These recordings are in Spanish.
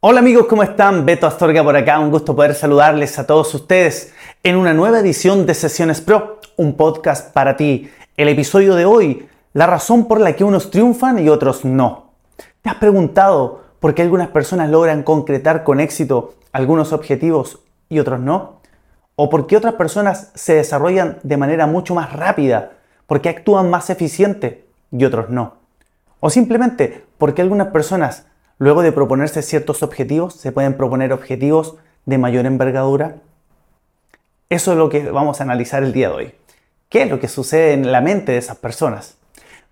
Hola amigos, ¿cómo están? Beto Astorga por acá, un gusto poder saludarles a todos ustedes en una nueva edición de Sesiones Pro, un podcast para ti. El episodio de hoy, la razón por la que unos triunfan y otros no. ¿Te has preguntado por qué algunas personas logran concretar con éxito algunos objetivos y otros no? ¿O por qué otras personas se desarrollan de manera mucho más rápida? ¿Por qué actúan más eficiente y otros no? ¿O simplemente por qué algunas personas Luego de proponerse ciertos objetivos, se pueden proponer objetivos de mayor envergadura. Eso es lo que vamos a analizar el día de hoy. ¿Qué es lo que sucede en la mente de esas personas?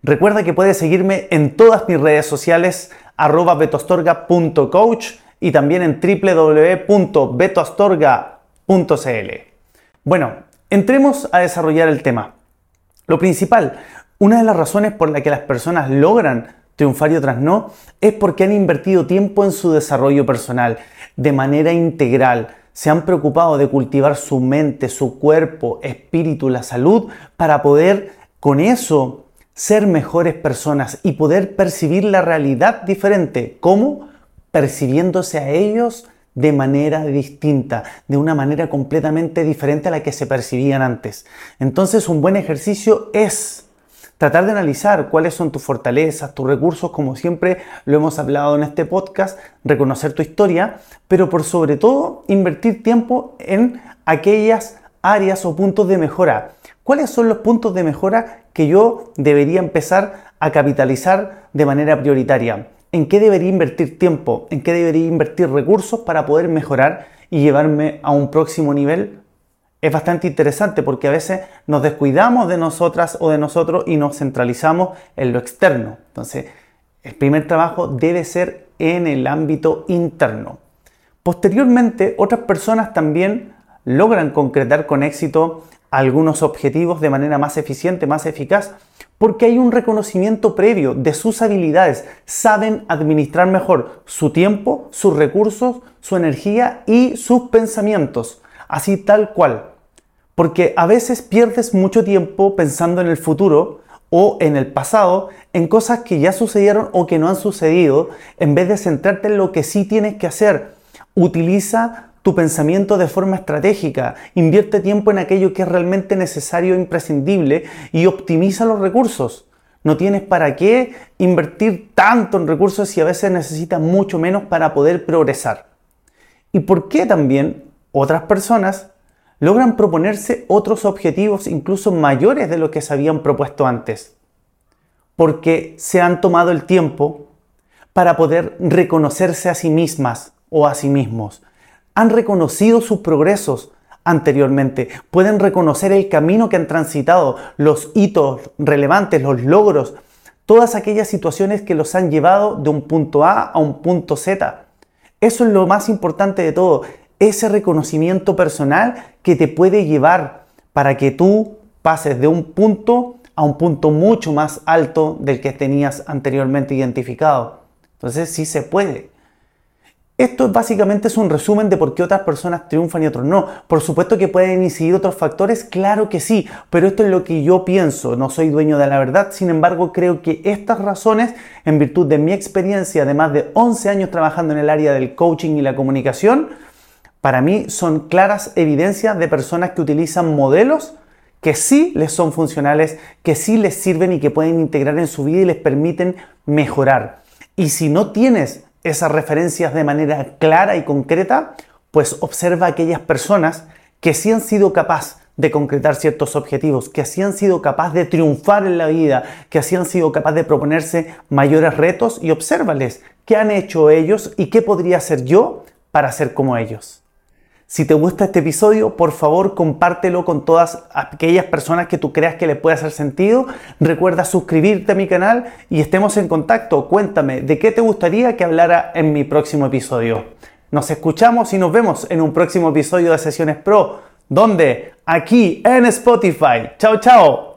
Recuerda que puedes seguirme en todas mis redes sociales, arroba betostorga.coach y también en www.betoastorga.cl. Bueno, entremos a desarrollar el tema. Lo principal, una de las razones por la que las personas logran triunfar y otras no, es porque han invertido tiempo en su desarrollo personal de manera integral. Se han preocupado de cultivar su mente, su cuerpo, espíritu, la salud, para poder con eso ser mejores personas y poder percibir la realidad diferente. ¿Cómo? Percibiéndose a ellos de manera distinta, de una manera completamente diferente a la que se percibían antes. Entonces un buen ejercicio es tratar de analizar cuáles son tus fortalezas, tus recursos, como siempre lo hemos hablado en este podcast, reconocer tu historia, pero por sobre todo invertir tiempo en aquellas áreas o puntos de mejora. ¿Cuáles son los puntos de mejora que yo debería empezar a capitalizar de manera prioritaria? ¿En qué debería invertir tiempo? ¿En qué debería invertir recursos para poder mejorar y llevarme a un próximo nivel es bastante interesante porque a veces nos descuidamos de nosotras o de nosotros y nos centralizamos en lo externo. Entonces, el primer trabajo debe ser en el ámbito interno. Posteriormente, otras personas también logran concretar con éxito algunos objetivos de manera más eficiente, más eficaz, porque hay un reconocimiento previo de sus habilidades. Saben administrar mejor su tiempo, sus recursos, su energía y sus pensamientos así tal cual. Porque a veces pierdes mucho tiempo pensando en el futuro o en el pasado, en cosas que ya sucedieron o que no han sucedido, en vez de centrarte en lo que sí tienes que hacer. Utiliza tu pensamiento de forma estratégica, invierte tiempo en aquello que es realmente necesario e imprescindible y optimiza los recursos. No tienes para qué invertir tanto en recursos si a veces necesitas mucho menos para poder progresar. ¿Y por qué también otras personas logran proponerse otros objetivos incluso mayores de lo que se habían propuesto antes, porque se han tomado el tiempo para poder reconocerse a sí mismas o a sí mismos. Han reconocido sus progresos anteriormente, pueden reconocer el camino que han transitado, los hitos relevantes, los logros, todas aquellas situaciones que los han llevado de un punto A a un punto Z. Eso es lo más importante de todo, ese reconocimiento personal que te puede llevar para que tú pases de un punto a un punto mucho más alto del que tenías anteriormente identificado. Entonces sí se puede. Esto básicamente es un resumen de por qué otras personas triunfan y otros no. Por supuesto que pueden incidir otros factores, claro que sí, pero esto es lo que yo pienso, no soy dueño de la verdad, sin embargo creo que estas razones, en virtud de mi experiencia de más de 11 años trabajando en el área del coaching y la comunicación, para mí son claras evidencias de personas que utilizan modelos que sí les son funcionales, que sí les sirven y que pueden integrar en su vida y les permiten mejorar. Y si no tienes esas referencias de manera clara y concreta, pues observa aquellas personas que sí han sido capaces de concretar ciertos objetivos, que sí han sido capaces de triunfar en la vida, que sí han sido capaces de proponerse mayores retos y obsérvales qué han hecho ellos y qué podría hacer yo para ser como ellos. Si te gusta este episodio, por favor compártelo con todas aquellas personas que tú creas que les puede hacer sentido. Recuerda suscribirte a mi canal y estemos en contacto. Cuéntame de qué te gustaría que hablara en mi próximo episodio. Nos escuchamos y nos vemos en un próximo episodio de Sesiones Pro. ¿Dónde? Aquí en Spotify. Chao, chao.